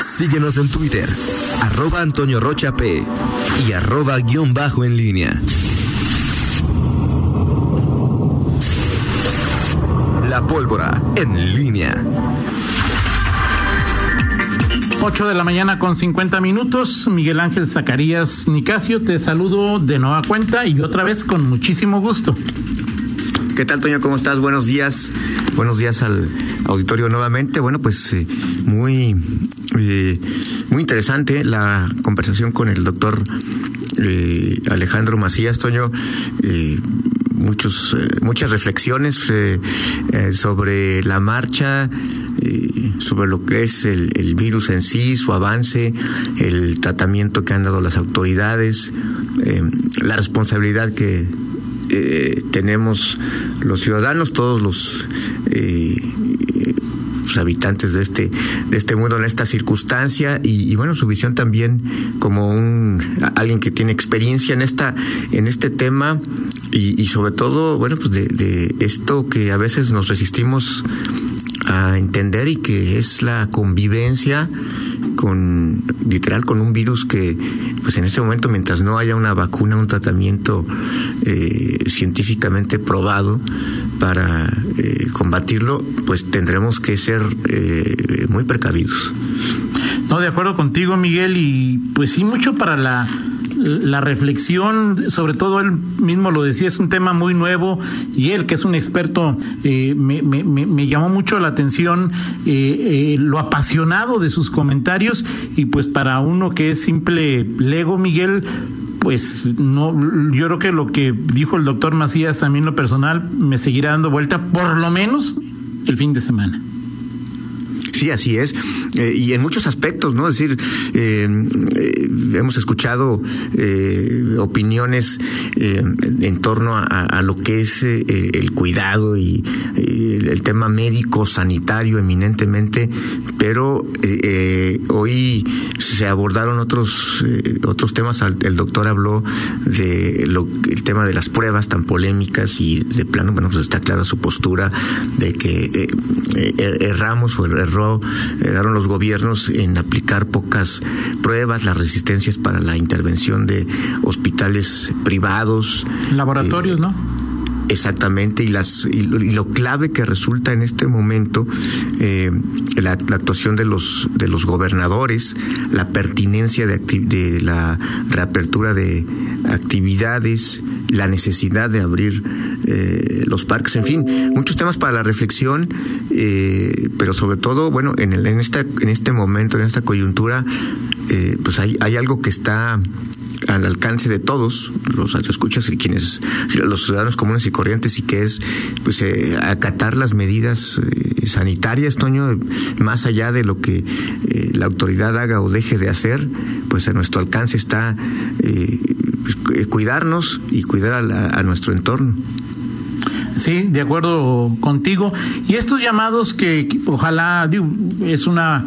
Síguenos en Twitter, arroba Antonio Rocha P y arroba guion bajo en línea. La pólvora en línea. 8 de la mañana con 50 minutos. Miguel Ángel Zacarías Nicasio, te saludo de nueva cuenta y otra vez con muchísimo gusto. ¿Qué tal, Toño? ¿Cómo estás? Buenos días. Buenos días al auditorio nuevamente. Bueno, pues eh, muy, eh, muy interesante la conversación con el doctor eh, Alejandro Macías, Toño. muchos, muchas reflexiones sobre la marcha sobre lo que es el, virus en sí, su avance, el tratamiento que han dado las autoridades, eh, la responsabilidad que eh, tenemos los ciudadanos, todos los eh, habitantes de este de este mundo en esta circunstancia. Y, bueno su visión también como un alguien que tiene experiencia en esta en este tema. Y, sobre todo bueno pues de, de, esto que a veces nos resistimos a entender y que es la convivencia con literal con un virus que pues en este momento mientras no haya una vacuna un tratamiento eh, científicamente probado para eh, combatirlo pues tendremos que ser eh, muy precavidos. No de acuerdo contigo Miguel y pues sí mucho para la la reflexión, sobre todo él mismo lo decía, es un tema muy nuevo y él, que es un experto, eh, me, me, me, llamó mucho la atención eh, eh, lo apasionado de sus comentarios. Y pues para uno que es simple lego, Miguel, pues no, yo creo que lo que dijo el doctor Macías a mí en lo personal me seguirá dando vuelta por lo menos el fin de semana. Sí, así es. Eh, y en muchos aspectos, ¿no? Es decir, eh, eh, hemos escuchado opiniones en torno a, lo que es el cuidado y el tema médico, sanitario eminentemente, pero hoy se abordaron otros, otros temas. El doctor habló de lo, el tema de las pruebas tan polémicas y de plano, bueno, pues está clara su postura de que erramos o erró erraron los gobiernos en aplicar pocas pruebas, las resistencias para la intervención de hospitales privados. Laboratorios, ¿no? Exactamente, y, las, y lo, clave que resulta en este momento eh, la, actuación de los, de los gobernadores, la pertinencia de, de la reapertura de actividades, la necesidad de abrir eh, los parques, en fin, muchos temas para la reflexión, eh, pero sobre todo, bueno, en, el, en, este momento, en esta coyuntura, pues hay, hay algo que está al alcance de todos, los escuchas y quienes, los ciudadanos comunes y corrientes, y que es pues eh, acatar las medidas eh, sanitarias, Toño, más allá de lo que eh, la autoridad haga o deje de hacer, pues a nuestro alcance está pues, cuidarnos y cuidar a, a nuestro entorno. Sí, de acuerdo contigo. Y estos llamados que ojalá, es una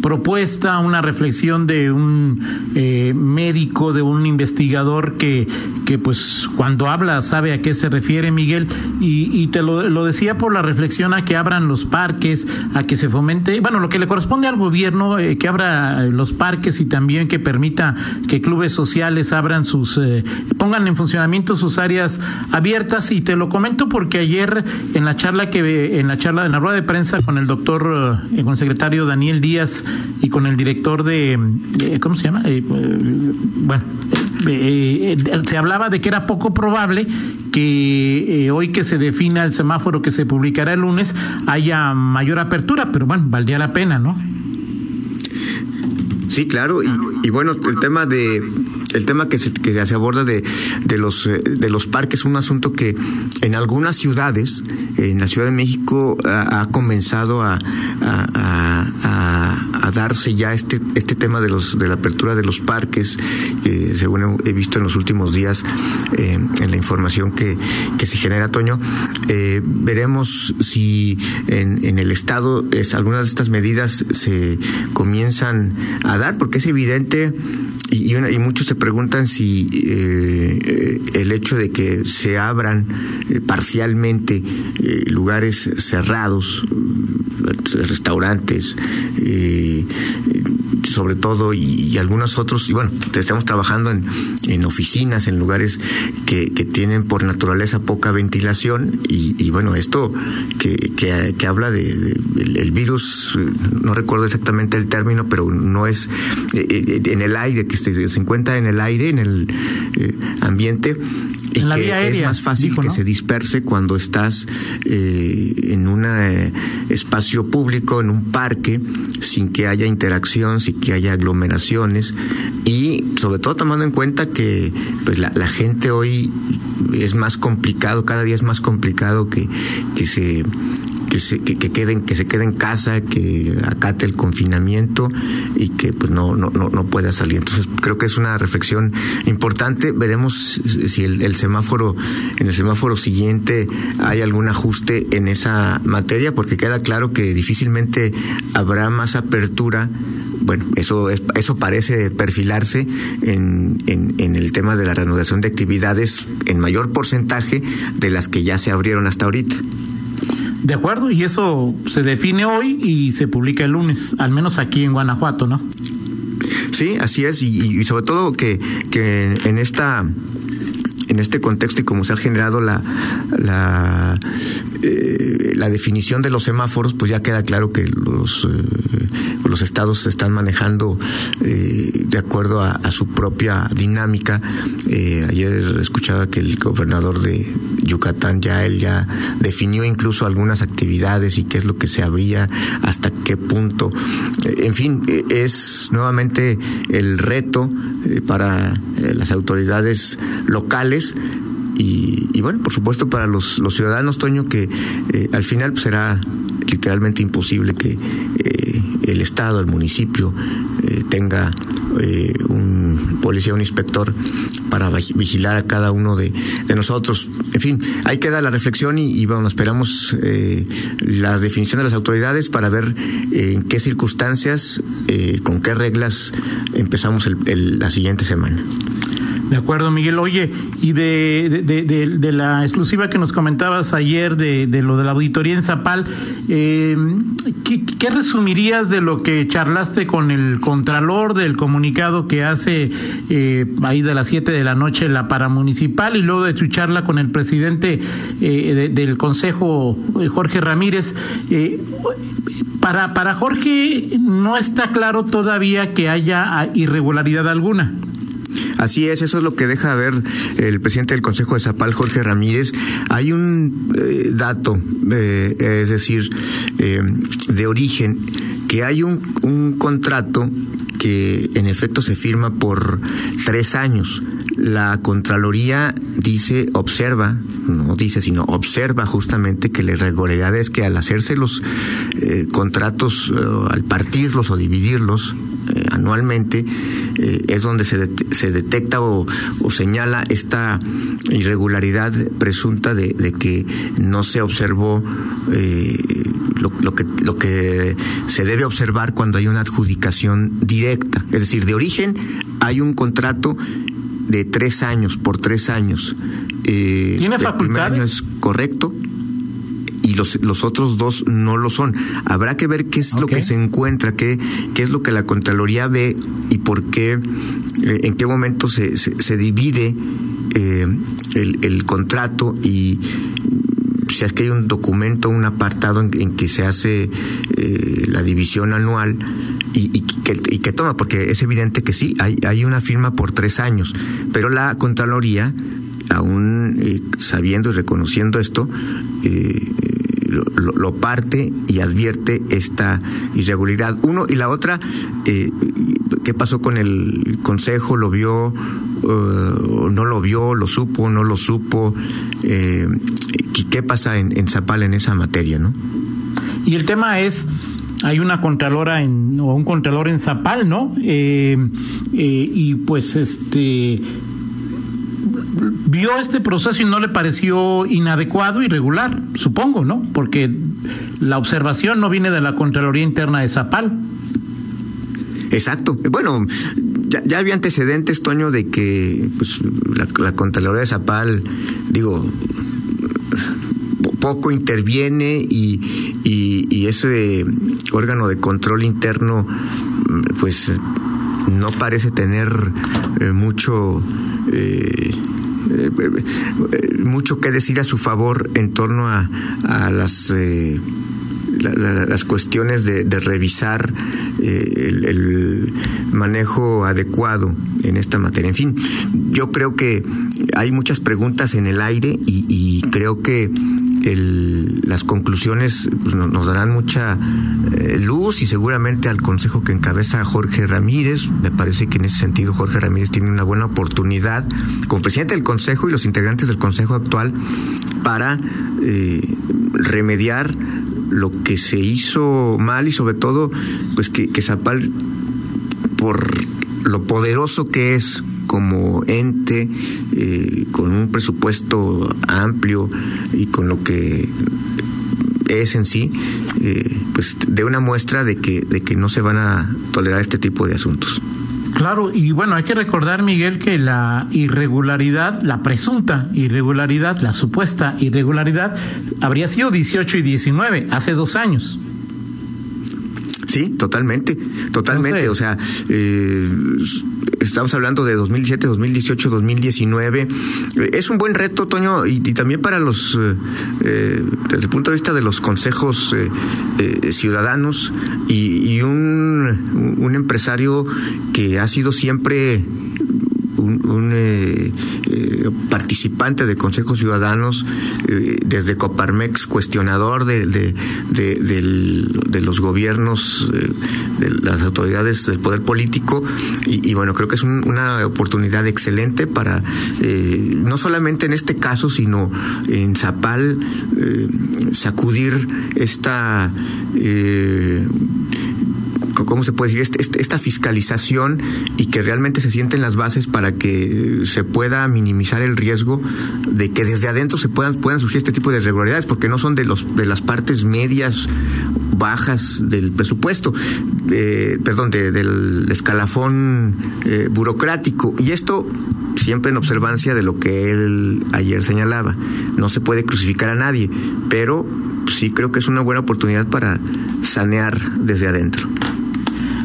propuesta, una reflexión de un eh, médico, de un investigador que, que pues cuando habla sabe a qué se refiere Miguel y, te lo, decía por la reflexión a que abran los parques, a que se fomente, bueno, lo que le corresponde al gobierno, eh, que abra los parques y también que permita que clubes sociales abran sus, eh, pongan en funcionamiento sus áreas abiertas y te lo comento porque ayer en la charla que, en la charla, en la rueda de prensa con el doctor, con el secretario Daniel Díaz, y con el director de, ¿cómo se llama? Eh, bueno, eh, eh, se hablaba de que era poco probable que hoy que se defina el semáforo que se publicará el lunes haya mayor apertura, pero bueno, valdría la pena, ¿no? Sí, claro, y bueno, el tema de el tema que se, que se aborda de, de, los, eh, de los parques es un asunto que en algunas ciudades, en la Ciudad de México, ha, comenzado a, a, darse ya este, este tema de, los, de la apertura de los parques, según he visto en los últimos días eh, en la información que, que se genera, Toño. Eh, veremos si en, en el Estado es, algunas de estas medidas se comienzan a dar, porque es evidente y, y, muchos se preguntan si eh, el hecho de que se abran eh, parcialmente eh, lugares cerrados, restaurantes, sobre todo y, algunos otros, y bueno, estamos trabajando en, en oficinas, en lugares que, que, tienen por naturaleza poca ventilación y, bueno, esto que, que, habla de, el, virus, no recuerdo exactamente el término, pero no es eh, eh, en el aire, que se, se encuentra en el aire, en el eh, ambiente, y que es más fácil que se disperse cuando estás eh, en un eh, espacio público, en un parque, sin que haya interacción, sin que haya aglomeraciones. Y sobre todo tomando en cuenta que pues la, la gente hoy es más complicado, cada día es más complicado que, que se que se, que, queden, que se quede en casa, que acate el confinamiento y que pues no, no, no, no pueda salir. Entonces creo que es una reflexión importante. Veremos si el, el semáforo, en el semáforo siguiente hay algún ajuste en esa materia, porque queda claro que difícilmente habrá más apertura bueno, eso, es, eso parece perfilarse en, en, en, el tema de la reanudación de actividades en mayor porcentaje de las que ya se abrieron hasta ahorita. De acuerdo, y eso se define hoy y se publica el lunes, al menos aquí en Guanajuato, ¿no? Sí, así es, y, sobre todo que, que en esta en este contexto y como se ha generado la la, eh, la definición de los semáforos, pues ya queda claro que los eh, los estados se están manejando eh, de acuerdo a, su propia dinámica. Ayer escuchaba que el gobernador de Yucatán ya él ya definió incluso algunas actividades y qué es lo que se abría, hasta qué punto. Eh, en fin, es nuevamente el reto eh, para eh, las autoridades locales y, y, bueno, por supuesto para los, ciudadanos, Toño, que eh, al final pues, será literalmente imposible que eh, el Estado, el municipio, eh, tenga eh, un policía, un inspector para vigilar a cada uno de, nosotros. En fin, ahí queda la reflexión y, y bueno, esperamos eh, la definición de las autoridades para ver eh, en qué circunstancias, eh, con qué reglas empezamos el, el, la siguiente semana. De acuerdo, Miguel. Oye, y de, de, la exclusiva que nos comentabas ayer de, lo de la auditoría en Zapal, eh, ¿qué, ¿qué, resumirías de lo que charlaste con el Contralor del comunicado que hace eh, ahí de las 7 de la noche la paramunicipal y luego de tu charla con el presidente eh, del Consejo, eh, Jorge Ramírez? Eh, para, para Jorge no está claro todavía que haya irregularidad alguna. Así es, eso es lo que deja ver el presidente del Consejo de Zapal, Jorge Ramírez. Hay un eh, dato, eh, es decir, eh, de origen, que hay un, un contrato que en efecto se firma por tres años. La Contraloría dice, observa, no dice, sino observa justamente que la irregularidad es que al hacerse los eh, contratos, al partirlos o dividirlos, eh, anualmente eh, es donde se, se detecta o, o, señala esta irregularidad presunta de, de que no se observó eh, lo, lo, que, lo que se debe observar cuando hay una adjudicación directa. Es decir, de origen hay un contrato de tres años, por tres años. Eh, ¿Tiene facultades? El primer año es correcto los, los otros dos no lo son. Habrá que ver qué es okay. lo que se encuentra, qué, qué es lo que la Contraloría ve y por qué, eh, en qué momento se, se, se divide eh, el, el, contrato y si es que hay un documento, un apartado en, en que se hace eh, la división anual y, y, que, y, que, toma, porque es evidente que sí, hay, hay una firma por tres años, pero la Contraloría aún eh, sabiendo y reconociendo esto, eh, lo, parte y advierte esta irregularidad. Uno y la otra, eh, ¿qué pasó con el Consejo? ¿Lo vio? Uh, ¿No lo vio? ¿Lo supo? ¿No lo supo? Eh, ¿Qué pasa en, en Zapal en esa materia? ¿no? Y el tema es hay una contralora en, o un contralor en Zapal, ¿no? Eh, eh, y pues este vio este proceso y no le pareció inadecuado, irregular, supongo, ¿no? Porque la observación no viene de la Contraloría Interna de Zapal. Exacto. Bueno, ya, había antecedentes, Toño, de que pues, la, Contraloría de Zapal, digo, poco interviene y, y, ese órgano de control interno pues no parece tener eh, eh, mucho que decir a su favor en torno a, las las cuestiones de, revisar el, manejo adecuado en esta materia. En fin, yo creo que hay muchas preguntas en el aire y creo que las conclusiones pues, nos darán mucha eh, luz y seguramente al consejo que encabeza Jorge Ramírez, me parece que en ese sentido Jorge Ramírez tiene una buena oportunidad como presidente del consejo y los integrantes del consejo actual para eh, remediar lo que se hizo mal y sobre todo pues que, que Zapal por lo poderoso que es como ente eh, con un presupuesto amplio y con lo que es en sí, eh, pues de una muestra de que, de que no se van a tolerar este tipo de asuntos. Claro, y bueno, hay que recordar, Miguel, que la irregularidad, la presunta irregularidad, la supuesta irregularidad, habría sido 18 y 19, hace dos años. Sí, totalmente, totalmente. o sea, eh, estamos hablando de 2017, 2018, 2019. Es un buen reto, Toño, y, también para los, eh, eh, desde el punto de vista de los consejos ciudadanos y, un, un empresario que ha sido siempre un, eh, eh, participante de consejos ciudadanos eh, desde Coparmex, cuestionador de, de, los gobiernos, de las autoridades del poder político, y, bueno, creo que es una oportunidad excelente para, no solamente en este caso, sino en Zapal, sacudir esta ¿cómo se puede decir? Este, este, esta fiscalización y que realmente se sienten las bases para que se pueda minimizar el riesgo de que desde adentro se puedan, puedan surgir este tipo de irregularidades, porque no son de, los, de las partes medias bajas del presupuesto, perdón, del escalafón eh, burocrático. Y esto siempre en observancia de lo que él ayer señalaba. No se puede crucificar a nadie, pero sí creo que es una buena oportunidad para sanear desde adentro.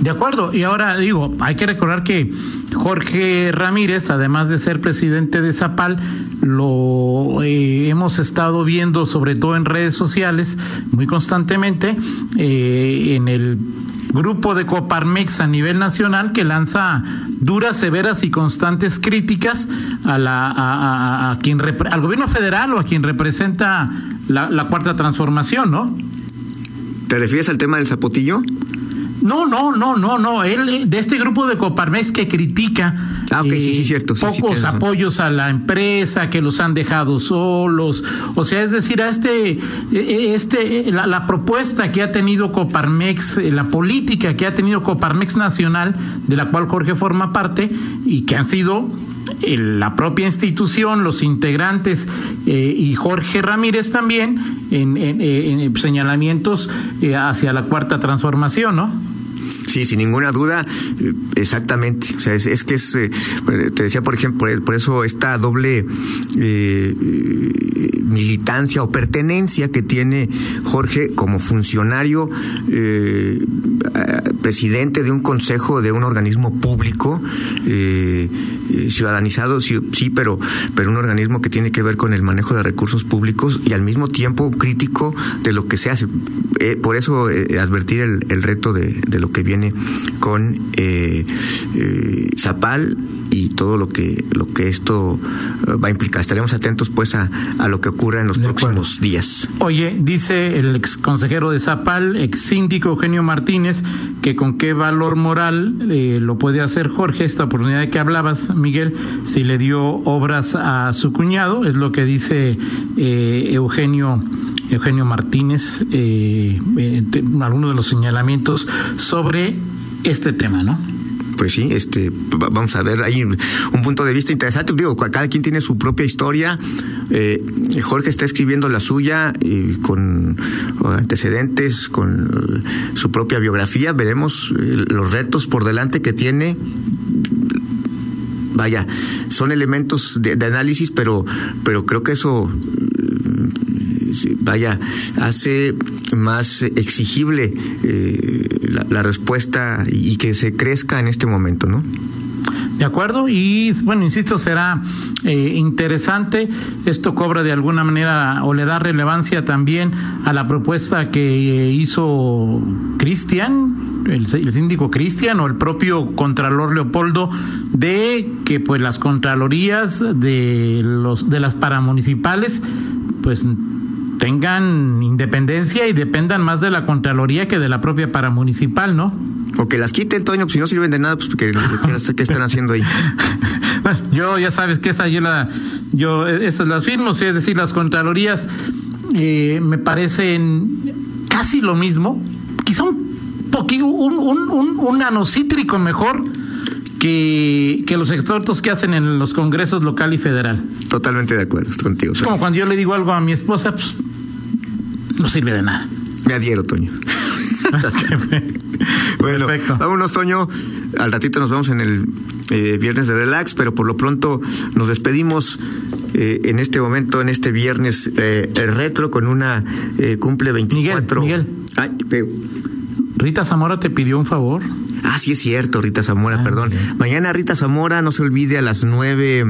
De acuerdo, y ahora digo, hay que recordar que Jorge Ramírez, además de ser presidente de Zapal, lo eh, hemos estado viendo sobre todo en redes sociales muy constantemente eh, en el grupo de Coparmex a nivel nacional que lanza duras, severas y constantes críticas a la a, quien al gobierno federal o a quien representa la cuarta transformación, ¿no? ¿Te refieres al tema del zapotillo? No, no, no, no, no. Él, eh, de este grupo de Coparmex que critica ah, sí, sí, cierto. pocos apoyos a la empresa, que los han dejado solos. O sea, es decir, a este, eh, eh, este, la, propuesta que ha tenido Coparmex, la política que ha tenido Coparmex Nacional, de la cual Jorge forma parte, y que han sido la propia institución, los integrantes y Jorge Ramírez también en, en señalamientos hacia la cuarta transformación, ¿no? Sí, sin ninguna duda, eh, exactamente. O sea, es, que es, eh, te decía, por ejemplo, por eso esta doble eh, militancia o pertenencia que tiene Jorge como funcionario, presidente de un consejo de un organismo público, ciudadanizado, sí, sí, pero, pero un organismo que tiene que ver con el manejo de recursos públicos y al mismo tiempo crítico de lo que se hace. por eso advertir el, reto de, de lo que viene con eh, eh, Zapal y todo lo que lo que esto eh, va a implicar. Estaremos atentos pues a, lo que ocurra en los próximos días. Oye, dice el ex consejero de Zapal, ex síndico Eugenio Martínez, que con qué valor moral lo puede hacer Jorge, esta oportunidad de que hablabas, Miguel, si le dio obras a su cuñado, es lo que dice Eugenio Eugenio Martínez eh, eh algunos de los señalamientos sobre este tema, ¿no? pues sí, este, vamos a ver ahí un punto de vista interesante. Digo, cada quien tiene su propia historia. Eh, Jorge está escribiendo la suya con antecedentes, con su propia biografía. Veremos eh, los retos por delante que tiene vaya, son elementos de, de, análisis, pero, pero creo que eso vaya, hace más exigible eh, la, respuesta y que se crezca en este momento, ¿no? De acuerdo, y bueno, insisto, será eh, interesante. Esto cobra de alguna manera o le da relevancia también a la propuesta que hizo Cristian, el, el síndico Cristian o el propio Contralor Leopoldo, de que pues las Contralorías de, los, de las paramunicipales, pues tengan independencia y dependan más de la Contraloría que de la propia paramunicipal, ¿no? O que las quiten, Toño, pues si no sirven de nada, pues sé qué están haciendo ahí. yo ya sabes que esa yo la, yo esas las firmo, es decir, las contralorías eh, me parecen casi lo mismo, quizá un poquito, un, un, un, un nanocítrico mejor que, que los exhortos que hacen en los congresos local y federal. Totalmente de acuerdo contigo. Es como cuando yo le digo algo a mi esposa, pues no sirve de nada. Me adhiero, Toño. bueno, Perfecto. vámonos, Toño. Al ratito nos vemos en el eh, viernes de relax, pero por lo pronto nos despedimos eh, en este momento, en este viernes eh, retro, con una eh, cumple 24. Miguel, Miguel. Ay. Rita Zamora te pidió un favor. Ah, sí es cierto, Rita Zamora, ah, perdón. Mañana Rita Zamora, no se olvide, a las nueve,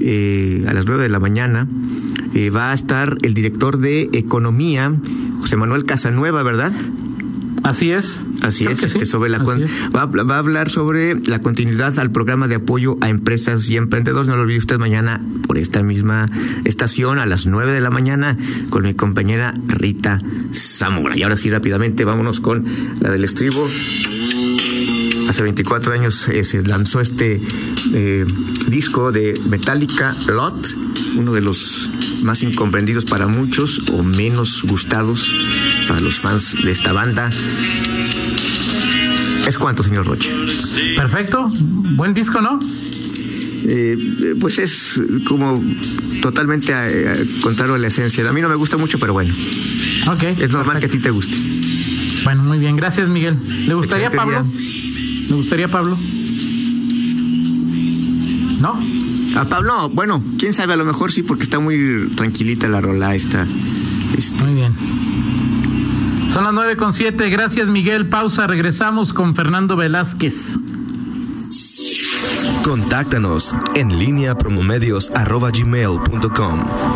eh, a las nueve de la mañana, eh, va a estar el director de Economía, José Manuel Casanueva, ¿verdad? Así es. Así es, sí. sobre la. Va, va, a hablar sobre la continuidad al programa de apoyo a empresas y emprendedores. No lo olvide usted mañana por esta misma estación a las nueve de la mañana con mi compañera Rita Zamora. Y ahora sí, rápidamente, vámonos con la del estribo. Hace 24 años eh, se lanzó este eh, disco de Metallica Lot, uno de los más incomprendidos para muchos o menos gustados para los fans de esta banda. ¿Es cuánto, señor Roche? Perfecto, buen disco, ¿no? Eh, pues es como totalmente a, a contrario a la esencia. A mí no me gusta mucho, pero bueno. Okay, es normal perfecto. que a ti te guste. Bueno, muy bien, gracias Miguel. ¿Le gustaría Excelente Pablo? Día. ¿Le gustaría Pablo? ¿No? A Pablo, bueno, quién sabe, a lo mejor sí, porque está muy tranquilita la rola esta. Este. Muy bien. Son las nueve con siete. Gracias, Miguel. Pausa. Regresamos con Fernando Velázquez. Contáctanos en línea promomedios.com.